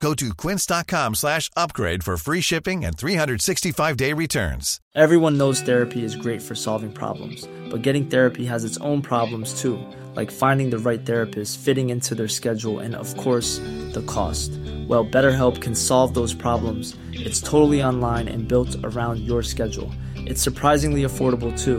Go to quince.com slash upgrade for free shipping and 365-day returns. Everyone knows therapy is great for solving problems, but getting therapy has its own problems too, like finding the right therapist, fitting into their schedule, and of course, the cost. Well, BetterHelp can solve those problems. It's totally online and built around your schedule. It's surprisingly affordable too.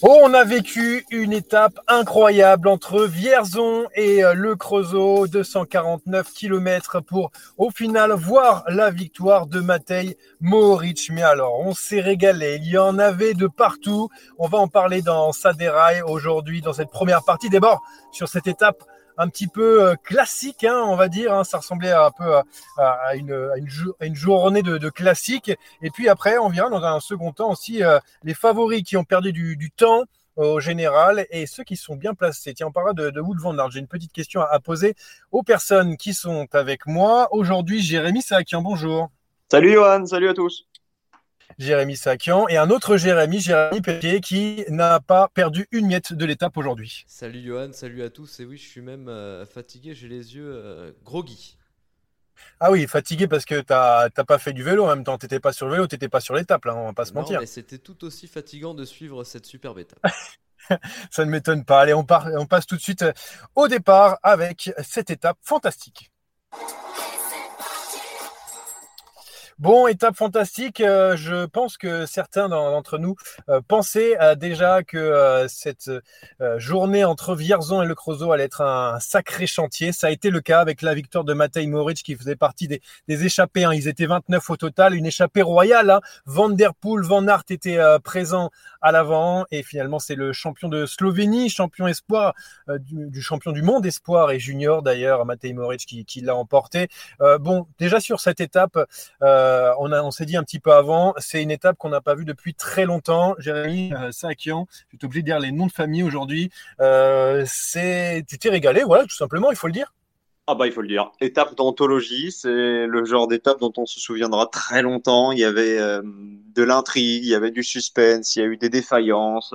Oh, on a vécu une étape incroyable entre Vierzon et euh, Le Creusot, 249 km pour au final voir la victoire de Matej Mohoric. Mais alors, on s'est régalé, il y en avait de partout. On va en parler dans Saderail aujourd'hui, dans cette première partie. D'abord, sur cette étape un petit peu euh, classique, hein, on va dire. Hein. ça ressemblait un peu à, une, une, journée de, classique. Et puis après, on verra dans un second temps aussi euh, les favoris qui ont perdu du, temps au général et ceux qui sont bien placés. Tiens, on parlera de, de Wood Van J'ai une petite question à, poser aux personnes qui sont avec moi. Aujourd'hui, Jérémy Sakian, bonjour. Salut Johan, salut à tous. Jérémy Sakian, et un autre Jérémy, Jérémy Pétier, qui n'a pas perdu une miette de l'étape aujourd'hui. Salut Johan, salut à tous. Et oui, je suis même euh, fatigué, j'ai les yeux euh, groggy. Ah oui, fatigué parce que t'as pas fait du vélo en même temps. T'étais pas sur le vélo, t'étais pas sur l'étape, là, on va pas se mentir. mais c'était tout aussi fatigant de suivre cette superbe étape. Ça ne m'étonne pas. Allez, on, on passe tout de suite au départ avec cette étape fantastique. Bon, étape fantastique. Euh, je pense que certains d'entre nous euh, pensaient euh, déjà que cette journée entre Vierzon et le Creusot allait être un, sacré chantier. Ça a été le cas avec la victoire de Matej Moric qui faisait partie des, échappés. Hein. Ils étaient 29 au total, une échappée royale. Hein. Van der Poel, Van Aert étaient présents à l'avant et finalement c'est le champion de Slovénie, champion espoir du, champion du monde espoir et junior d'ailleurs, Matej Moric qui, l'a emporté. bon, déjà sur cette étape. On, on s'est dit un petit peu avant, c'est une étape qu'on n'a pas vue depuis très longtemps. Jérémy euh, Sakian, je suis obligé de dire les noms de famille aujourd'hui. Euh, tu t'es régalé, voilà, tout simplement, il faut le dire. Ah bah il faut le dire. Étape d'anthologie, c'est le genre d'étape dont on se souviendra très longtemps. Il y avait de l'intrigue, il y avait du suspense, il y a eu des défaillances,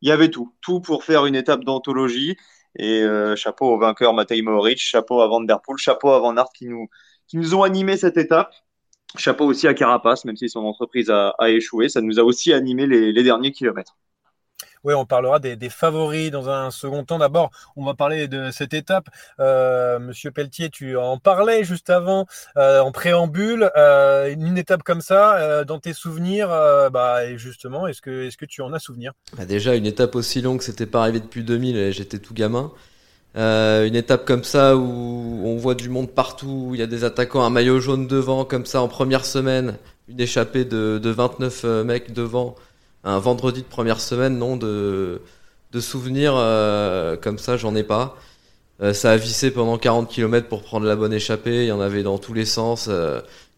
il y avait tout, tout pour faire une étape d'anthologie. Et chapeau au vainqueur Matej Mohoric, chapeau à Van Der Poel, chapeau à Van Aert qui nous qui nous ont animé cette étape. Chapeau aussi à Carapace, même si son entreprise a, échoué, ça nous a aussi animé les, derniers kilomètres. Oui, on parlera des, favoris dans un second temps. D'abord, on va parler de cette étape. Euh, Monsieur Pelletier, tu en parlais juste avant, euh, en préambule. Euh, une étape comme ça, dans tes souvenirs, bah, et justement, est-ce que, est-ce que tu en as souvenir? Bah, Déjà, une étape aussi longue, c'était pas arrivé depuis 2000, j'étais tout gamin. Euh, une étape comme ça où on voit du monde partout, il y a des attaquants, un maillot jaune devant, comme ça en première semaine, une échappée de, de 29 euh, mecs devant, un vendredi de première semaine, non, de, de souvenirs euh, comme ça, j'en ai pas. ça a vissé pendant 40 km pour prendre la bonne échappée, il y en avait dans tous les sens.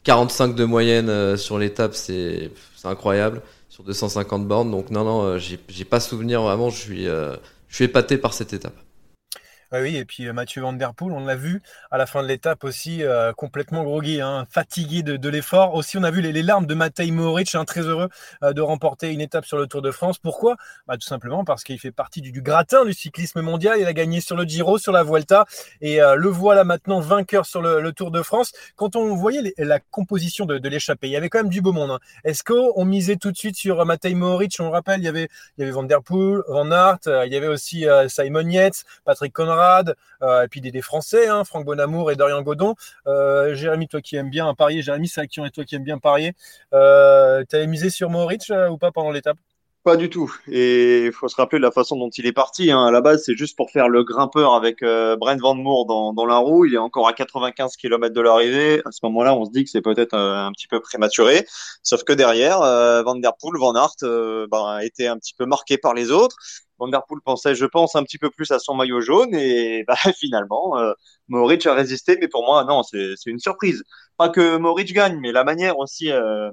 45 de moyenne sur l'étape, c'est incroyable, sur 250 bornes. Donc non, non, j'ai pas souvenir vraiment, je suis, je suis épaté par cette étape. Oui, et puis euh, Mathieu Van Der Poel, on l'a vu à la fin de l'étape aussi, euh, complètement groggy, hein, fatigué de, l'effort. Aussi, on a vu les, larmes de Matej Mohoric, hein, très heureux euh, de remporter une étape sur le Tour de France. Pourquoi? Bah, Tout simplement parce qu'il fait partie du, gratin du cyclisme mondial. Il a gagné sur le Giro, sur la Vuelta, et le voilà maintenant vainqueur sur le, Tour de France. Quand on voyait la composition de, l'échappée, il y avait quand même du beau monde. Hein. Est-ce qu'on misait tout de suite sur Matej Mohoric On le rappelle, il y avait, il y avait Van Der Poel, Van Aert, il y avait aussi Simon Yates, Patrick Conrad, euh, et puis des, Français, hein, Franck Bonamour et Dorian Godon. Euh, Jérémy, toi qui aimes bien parier, Jérémy Sakion et toi qui aimes bien parier, euh, tu avais misé sur Moritz ou pas pendant l'étape? Pas du tout. Et il faut se rappeler de la façon dont il est parti. Hein. À la base, c'est juste pour faire le grimpeur avec Brent Van Moor dans, dans la roue. Il est encore à 95 km de l'arrivée. À ce moment-là, on se dit que c'est peut-être un petit peu prématuré. Sauf que derrière, Van Der Poel, Van Aert a été un petit peu marqué par les autres. Vanderpool pensait, je pense, un petit peu plus à son maillot jaune et bah, finalement, euh, a résisté. Mais pour moi, non, c'est une surprise. Pas que Moritz gagne, mais la manière aussi. Euh,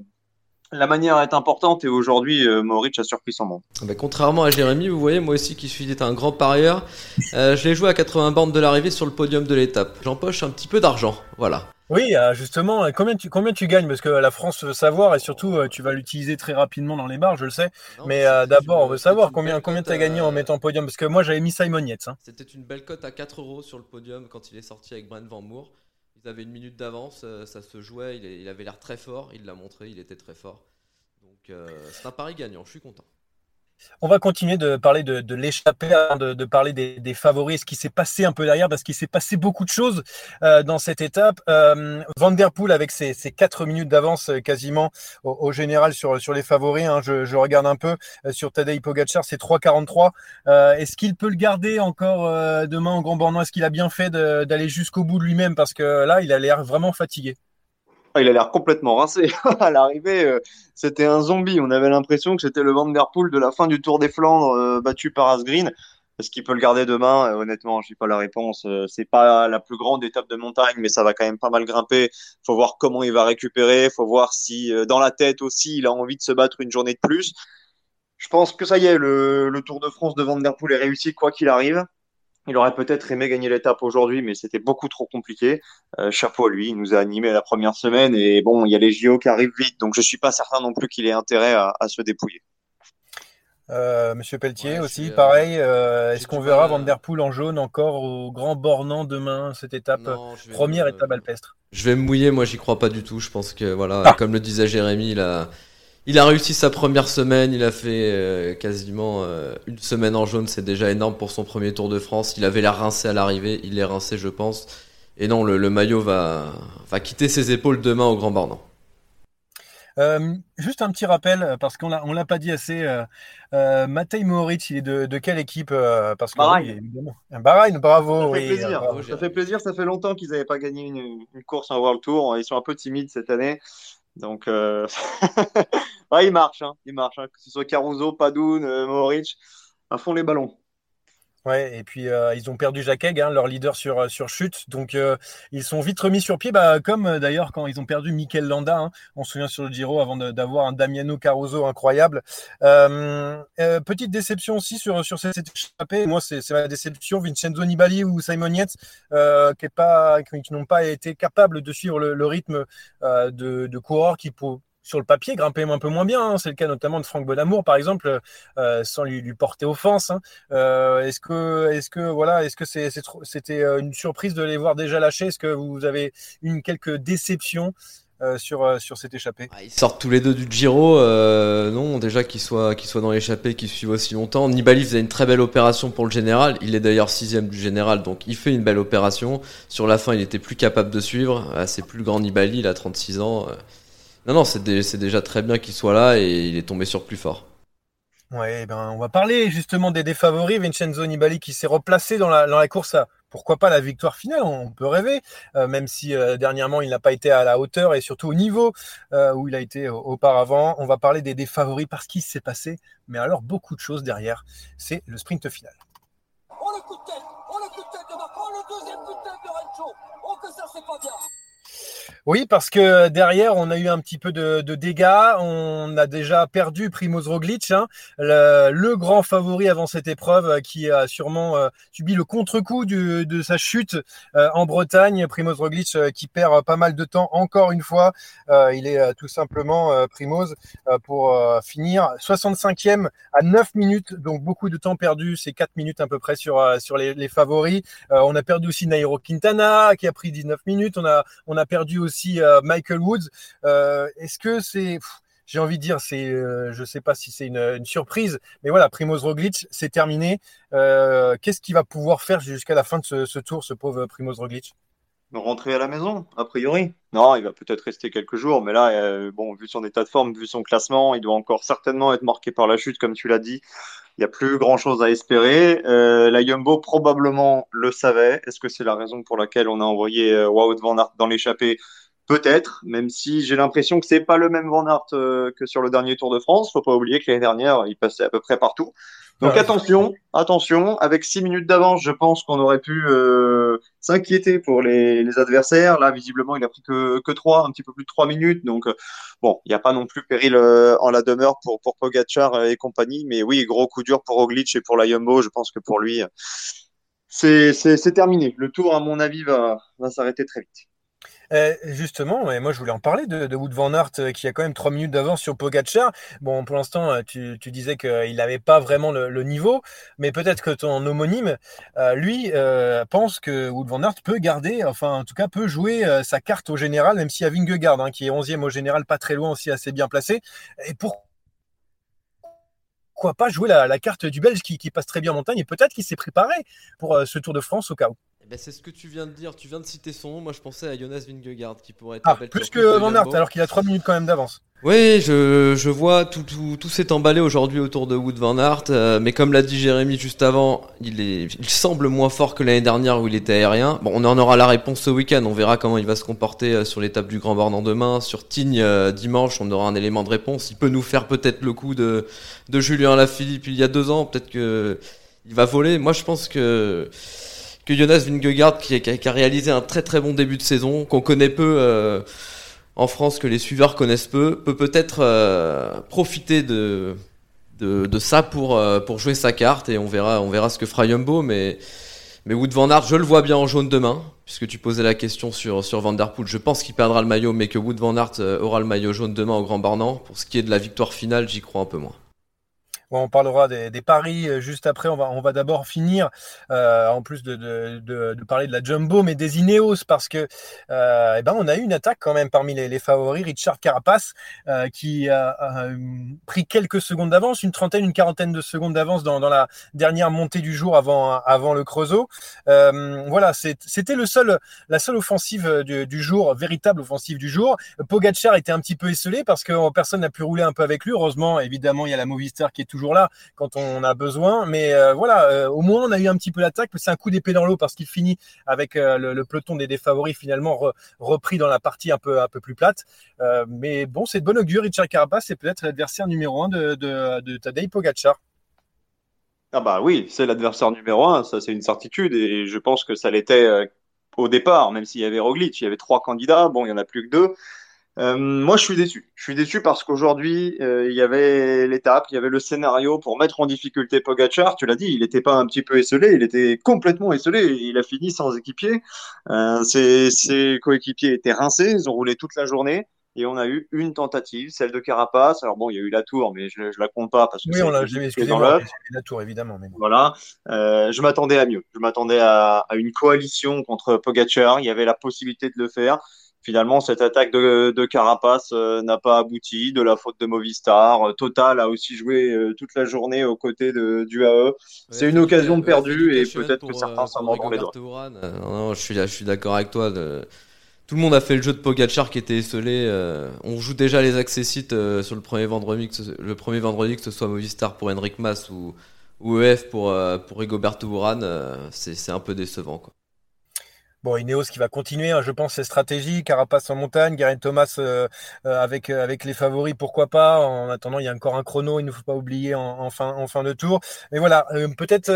la manière est importante et aujourd'hui, euh, a surpris son monde. Bah, contrairement à Jérémy, vous voyez, moi aussi qui suis un grand parieur, je l'ai joué à 80 bandes de l'arrivée sur le podium de l'étape. J'empoche un petit peu d'argent, voilà. Oui, euh, justement, combien tu, combien tu gagnes? Parce que la France veut savoir et surtout, euh, tu vas l'utiliser très rapidement dans les bars, je le sais. mais euh, d'abord, on veut savoir combien, combien tu as gagné en mettant podium. Parce que moi, j'avais mis Simon Yates. Hein. C'était une belle cote à 4 euros sur le podium quand il est sorti avec Brent Van Moor. Ils avaient une minute d'avance, ça se jouait, il, il avait l'air très fort, il l'a montré, il était très fort. Donc c'est un pari gagnant, je suis content. On va continuer de parler de, l'échappée, de, parler des, favoris, ce qui s'est passé un peu derrière, parce qu'il s'est passé beaucoup de choses euh, dans cette étape. Euh, Van Der Poel avec ses, ses 4 minutes d'avance euh, quasiment au, général sur, les favoris. Hein. je, regarde un peu sur Tadej Pogacar, c'est 3,43. Est-ce qu'il peut le garder encore demain au Grand Bornand Est-ce qu'il a bien fait d'aller jusqu'au bout de lui-même? Parce que là, il a l'air vraiment fatigué. Ah, il a l'air complètement rincé. à l'arrivée, euh, c'était un zombie. On avait l'impression que c'était le Van Der Poel de la fin du Tour des Flandres euh, battu par Asgreen. Est-ce qu'il peut le garder demain? Euh, Honnêtement, je n'ai pas la réponse. c'est pas la plus grande étape de montagne, mais ça va quand même pas mal grimper. Faut voir comment il va récupérer. Faut voir si dans la tête aussi, il a envie de se battre une journée de plus. Je pense que ça y est, le, Tour de France de Van est réussi quoi qu'il arrive. Il aurait peut-être aimé gagner l'étape aujourd'hui, mais c'était beaucoup trop compliqué. Euh, chapeau à lui, il nous a animé la première semaine et bon, il y a les JO qui arrivent vite, donc je suis pas certain non plus qu'il ait intérêt à, se dépouiller. Euh, Monsieur Pelletier aussi, euh, pareil. Est-ce qu'on verra Van Der Poel en jaune encore au Grand Bornand demain, cette étape, première étape alpestre? Je vais me mouiller, moi j'y crois pas du tout. Je pense que voilà, ah. comme le disait Jérémy, il a, il a réussi sa première semaine, il a fait euh, quasiment euh, une semaine en jaune, c'est déjà énorme pour son premier Tour de France. Il avait l'air rincé à l'arrivée, il est rincé je pense. Et non, le, maillot va, va quitter ses épaules demain au Grand Bornand. Euh, juste un petit rappel, parce qu'on ne l'a pas dit assez. Euh, Matej Mohoric, il est de, quelle équipe parce que, Bahreïn. Bahreïn, bravo. Ça fait, plaisir. ça fait plaisir. Ça fait longtemps qu'ils n'avaient pas gagné une, une, course en World Tour. Ils sont un peu timides cette année. Donc, euh... ouais, il marche, hein, il marche. Hein. Que ce soit Caruso, Padoun, euh, Mohoric, à fond les ballons. Ouais, et puis euh, ils ont perdu Jacques hein, leur leader sur, euh, sur chute. Donc euh, ils sont vite remis sur pied, bah, comme d'ailleurs quand ils ont perdu Mikel Landa. Hein, on se souvient sur le Giro avant d'avoir un Damiano Caruso incroyable. petite déception aussi sur, sur cette échappée. Moi, c'est ma déception. Vincenzo Nibali ou Simon Yates qui, qui n'ont pas été capables de suivre le, rythme de, de coureurs qui, pour, sur le papier grimper un peu moins bien. Hein. C'est le cas notamment de Franck Bonamour, par exemple, euh, sans lui, porter offense. Hein. Euh, est-ce que, est-ce que, voilà, est-ce que c'est, c'était euh, une surprise de les voir déjà lâcher Est-ce que vous avez une quelques déceptions sur, sur cette échappée? Ah, Ils sortent tous les deux du Giro. non, déjà qu'ils soient, qu'ils soient dans l'échappée, qu'ils suivent aussi longtemps. Nibali faisait une très belle opération pour le général. Il est d'ailleurs sixième du général, donc il fait une belle opération. Sur la fin, il était plus capable de suivre. Ah, c'est plus le grand Nibali, il a 36 ans. Non, non, c'est déjà très bien qu'il soit là et il est tombé sur plus fort. Ouais, ben, on va parler justement des défavoris. Vincenzo Nibali qui s'est replacé dans la, dans la course à pourquoi pas la victoire finale, on peut rêver, euh, même si euh, dernièrement il n'a pas été à la hauteur et surtout au niveau euh, où il a été auparavant. On va parler des défavoris parce qu'il s'est passé, mais alors beaucoup de choses derrière. C'est le sprint final. Oh le coup de tête, oh le coup de tête de Macron, oh le deuxième coup de tête de Rencho. Oh que ça c'est pas bien. Oui, parce que derrière, on a eu un petit peu de, dégâts. On a déjà perdu Primoz Roglic, hein, le, grand favori avant cette épreuve, euh, qui a sûrement euh, subi le contre-coup de sa chute euh, en Bretagne. Primoz Roglic qui perd pas mal de temps encore une fois. il est tout simplement Primoz pour finir 65e à 9 minutes, donc beaucoup de temps perdu. C'est 4 minutes à peu près sur les, favoris. on a perdu aussi Nairo Quintana qui a pris 19 minutes. On a perdu euh, Michael Woods. Euh, est-ce que c'est j'ai envie de dire, c'est, euh, je sais pas si c'est une, surprise, mais voilà, Primoz Roglic, c'est terminé. qu'est-ce qu'il va pouvoir faire jusqu'à la fin de ce, tour, ce pauvre Primoz Roglic? Rentrer à la maison, a priori. Non, il va peut-être rester quelques jours, mais là, bon, vu son état de forme, vu son classement, il doit encore certainement être marqué par la chute, comme tu l'as dit. Il n'y a plus grand-chose à espérer. la Jumbo probablement le savait. Est-ce que c'est la raison pour laquelle on a envoyé Wout van Aert dans l'échappée Peut-être, même si j'ai l'impression que c'est pas le même Van Aert euh, que sur le dernier Tour de France. Faut pas oublier que l'année dernière, il passait à peu près partout. Donc attention, attention. Avec six minutes d'avance, je pense qu'on aurait pu euh, s'inquiéter pour les, adversaires. Là, visiblement, il a pris que, que trois, un petit peu plus de trois minutes. Donc euh, bon, il n'y a pas non plus péril en la demeure pour pour Pogacar et compagnie. Mais oui, gros coup dur pour Roglic et pour la Jumbo. Je pense que pour lui, c'est c'est terminé. Le tour, à mon avis, va va s'arrêter très vite. Euh, justement, et moi je voulais en parler de, de Wood Van Aert euh, qui a quand même trois minutes d'avance sur Pogacar. Bon, pour l'instant, euh, tu, disais qu'il n'avait pas vraiment le, niveau, mais peut-être que ton homonyme, lui, pense que Wood Van Aert peut garder, enfin en tout cas peut jouer sa carte au général, même s'il y a hein, qui est 11e au général, pas très loin aussi, assez bien placé. Et pour pourquoi pas jouer la, carte du Belge qui, qui, passe très bien en montagne et peut-être qu'il s'est préparé pour ce Tour de France au cas où. Ben, c'est ce que tu viens de dire, tu viens de citer son nom. Moi, je pensais à Jonas Vingegaard qui pourrait être ah, plus que Van Aert, alors qu'il a 3 minutes quand même d'avance. Oui, je, je vois tout, tout, tout s'est emballé aujourd'hui autour de Wood Van Aert, euh, mais comme l'a dit Jérémy juste avant, il, est, il semble moins fort que l'année dernière où il était aérien. Bon, on en aura la réponse ce week-end, on verra comment il va se comporter euh, sur l'étape du Grand Bornand demain. Sur Tignes, euh, dimanche, on aura un élément de réponse. Il peut nous faire peut-être le coup de, de Julien Lafilippe il y a deux ans, peut-être que il va voler. Moi, je pense que que Jonas Vingegaard, qui, a réalisé un très très bon début de saison, qu'on connaît peu euh, en France, que les suiveurs connaissent peu, peut peut-être euh, profiter de, de, ça pour, euh, pour jouer sa carte et on verra, on verra ce que fera Jumbo. Mais, mais Wood Van Aert, je le vois bien en jaune demain, puisque tu posais la question sur, sur Van Der Poel. Je pense qu'il perdra le maillot, mais que Wood Van Aert aura le maillot jaune demain au Grand Bornand. Pour ce qui est de la victoire finale, j'y crois un peu moins on parlera des, paris euh, juste après. On va, d'abord finir, euh, en plus de, parler de la Jumbo, mais des Ineos, parce que euh, eh ben, on a eu une attaque quand même parmi les, favoris. Richard Carapace, qui a, pris quelques secondes d'avance, une trentaine, une quarantaine de secondes d'avance dans, la dernière montée du jour avant, le Creusot. voilà, c'était seul, la seule offensive du, jour, véritable offensive du jour. Pogacar était un petit peu esselé parce que personne n'a pu rouler un peu avec lui. Heureusement, évidemment, il y a la Movistar qui est toujours là quand on a besoin. Mais euh, voilà, euh, au moins on a eu un petit peu l'attaque. C'est un coup d'épée dans l'eau parce qu'il finit avec euh, le, peloton des, défavoris finalement repris dans la partie un peu un peu plus plate. mais bon, c'est de bon augure. Richard Carapaz, c'est peut-être l'adversaire numéro un de, de, de Tadej Pogacar. Ah bah oui, c'est l'adversaire numéro un, ça c'est une certitude et je pense que ça l'était au départ, même s'il y avait Roglic, il y avait trois candidats, bon il y en a plus que deux. Euh, moi, je suis déçu. Je suis déçu parce qu'aujourd'hui, euh, il y avait l'étape, il y avait le scénario pour mettre en difficulté Pogachar. Tu l'as dit, il n'était pas un petit peu esselé, il était complètement esselé. Il a fini sans équipier. Euh, ses, ses, coéquipiers étaient rincés, ils ont roulé toute la journée. Et on a eu une tentative, celle de Carapace. Alors bon, il y a eu la tour, mais je, je la compte pas parce que oui, on l'a dans la tour évidemment. Mais Voilà, je m'attendais à mieux. Je m'attendais à, à, une coalition contre Pogacar. Il y avait la possibilité de le faire finalement, cette attaque de, de Carapace euh, n'a pas abouti, de la faute de Movistar. Euh, Total a aussi joué euh, toute la journée aux côtés de, du AE. c'est une occasion perdue et peut-être que certains s'en mordront les doigts. non, je suis, je suis d'accord avec toi. De... Tout le monde a fait le jeu de Pogachar qui était esselé. on joue déjà les accessites sur le premier vendredi, que ce, le premier vendredi que ce soit Movistar pour Henrik Mas ou, ou EF pour, pour Rigoberto Urán. c'est un peu décevant. Quoi. Bon, Ineos qui va continuer, hein, je pense, ses stratégies. Carapace en montagne, Garen Thomas euh, euh, avec, euh, avec les favoris, pourquoi pas. En attendant, il y a encore un chrono, il ne faut pas oublier en, fin, en fin de tour. Mais voilà, peut-être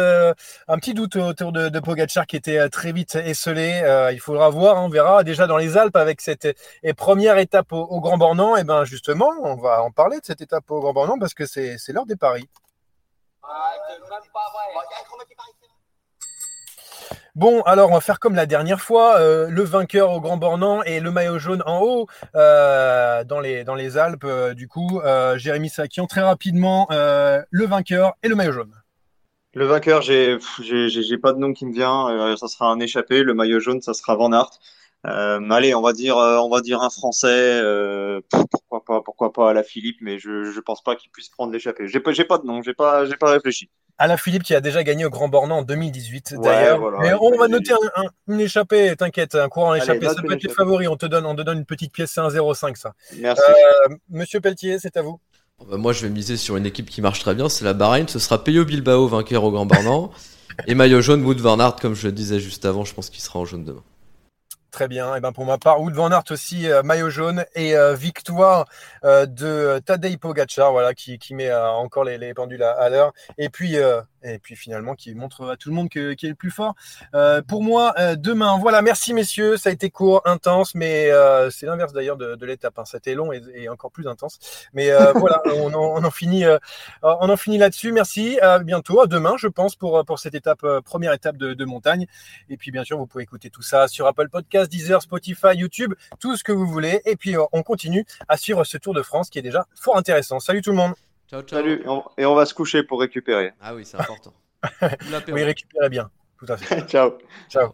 un petit doute autour de, de Pogacar qui était très vite esselé. il faudra voir, hein, on verra. Déjà dans les Alpes avec cette et première étape au, Grand Bornand, et eh ben justement, on va en parler de cette étape au Grand Bornand parce que c'est l'heure des paris. Bon, alors on va faire comme la dernière fois, euh, le vainqueur au Grand Bornand et le maillot jaune en haut euh, dans, les, Alpes. Euh, du coup, Jérémy Sakian, très rapidement, le vainqueur et le maillot jaune. Le vainqueur, j'ai pas de nom qui me vient. ça sera un échappé. Le maillot jaune, ça sera Van Aert. allez, on va dire, on va dire un Français. pourquoi pas, pourquoi pas à la Philippe, mais je je pense pas qu'il puisse prendre l'échappée. J'ai pas j'ai pas de nom. J'ai pas j'ai pas réfléchi. Alain Philippe qui a déjà gagné au Grand Bornand en 2018 d'ailleurs. Mais on va noter une échappée, t'inquiète, un courant échappé, ça peut être les favoris. On te donne, on te donne une petite pièce, c'est un 0,5 ça. Merci. Euh, Monsieur Pelletier, c'est à vous. Bah, moi, je vais miser sur une équipe qui marche très bien, c'est la Bahreïn. Ce sera Peyo Bilbao, vainqueur au Grand Bornand. et maillot jaune, Wood Van Aert, comme je le disais juste avant, je pense qu'il sera en jaune demain. Très bien. Et ben pour ma part, Wood Van Aert aussi euh, maillot jaune et euh, victoire de Tadej Pogacar, voilà, qui, met encore les, les pendules à l'heure. Et puis et puis finalement qui montre à tout le monde qui est le plus fort. Euh, pour moi, euh, demain, voilà, merci messieurs, ça a été court, intense, mais euh, c'est l'inverse d'ailleurs de, de l'étape. Hein. C'était long et, encore plus intense. Mais voilà, on en, on en finit, on en finit là-dessus. Merci, à bientôt, à demain, je pense, pour pour cette étape, première étape de, de, montagne. Et puis bien sûr, vous pouvez écouter tout ça sur Apple Podcast, Deezer, Spotify, YouTube, tout ce que vous voulez. Et puis on continue à suivre ce Tour de France qui est déjà fort intéressant. Salut tout le monde. Ciao, ciao. Salut, et on, va se coucher pour récupérer. Ah oui, c'est important. oui, récupérer bien. Tout à fait. ciao. Ciao.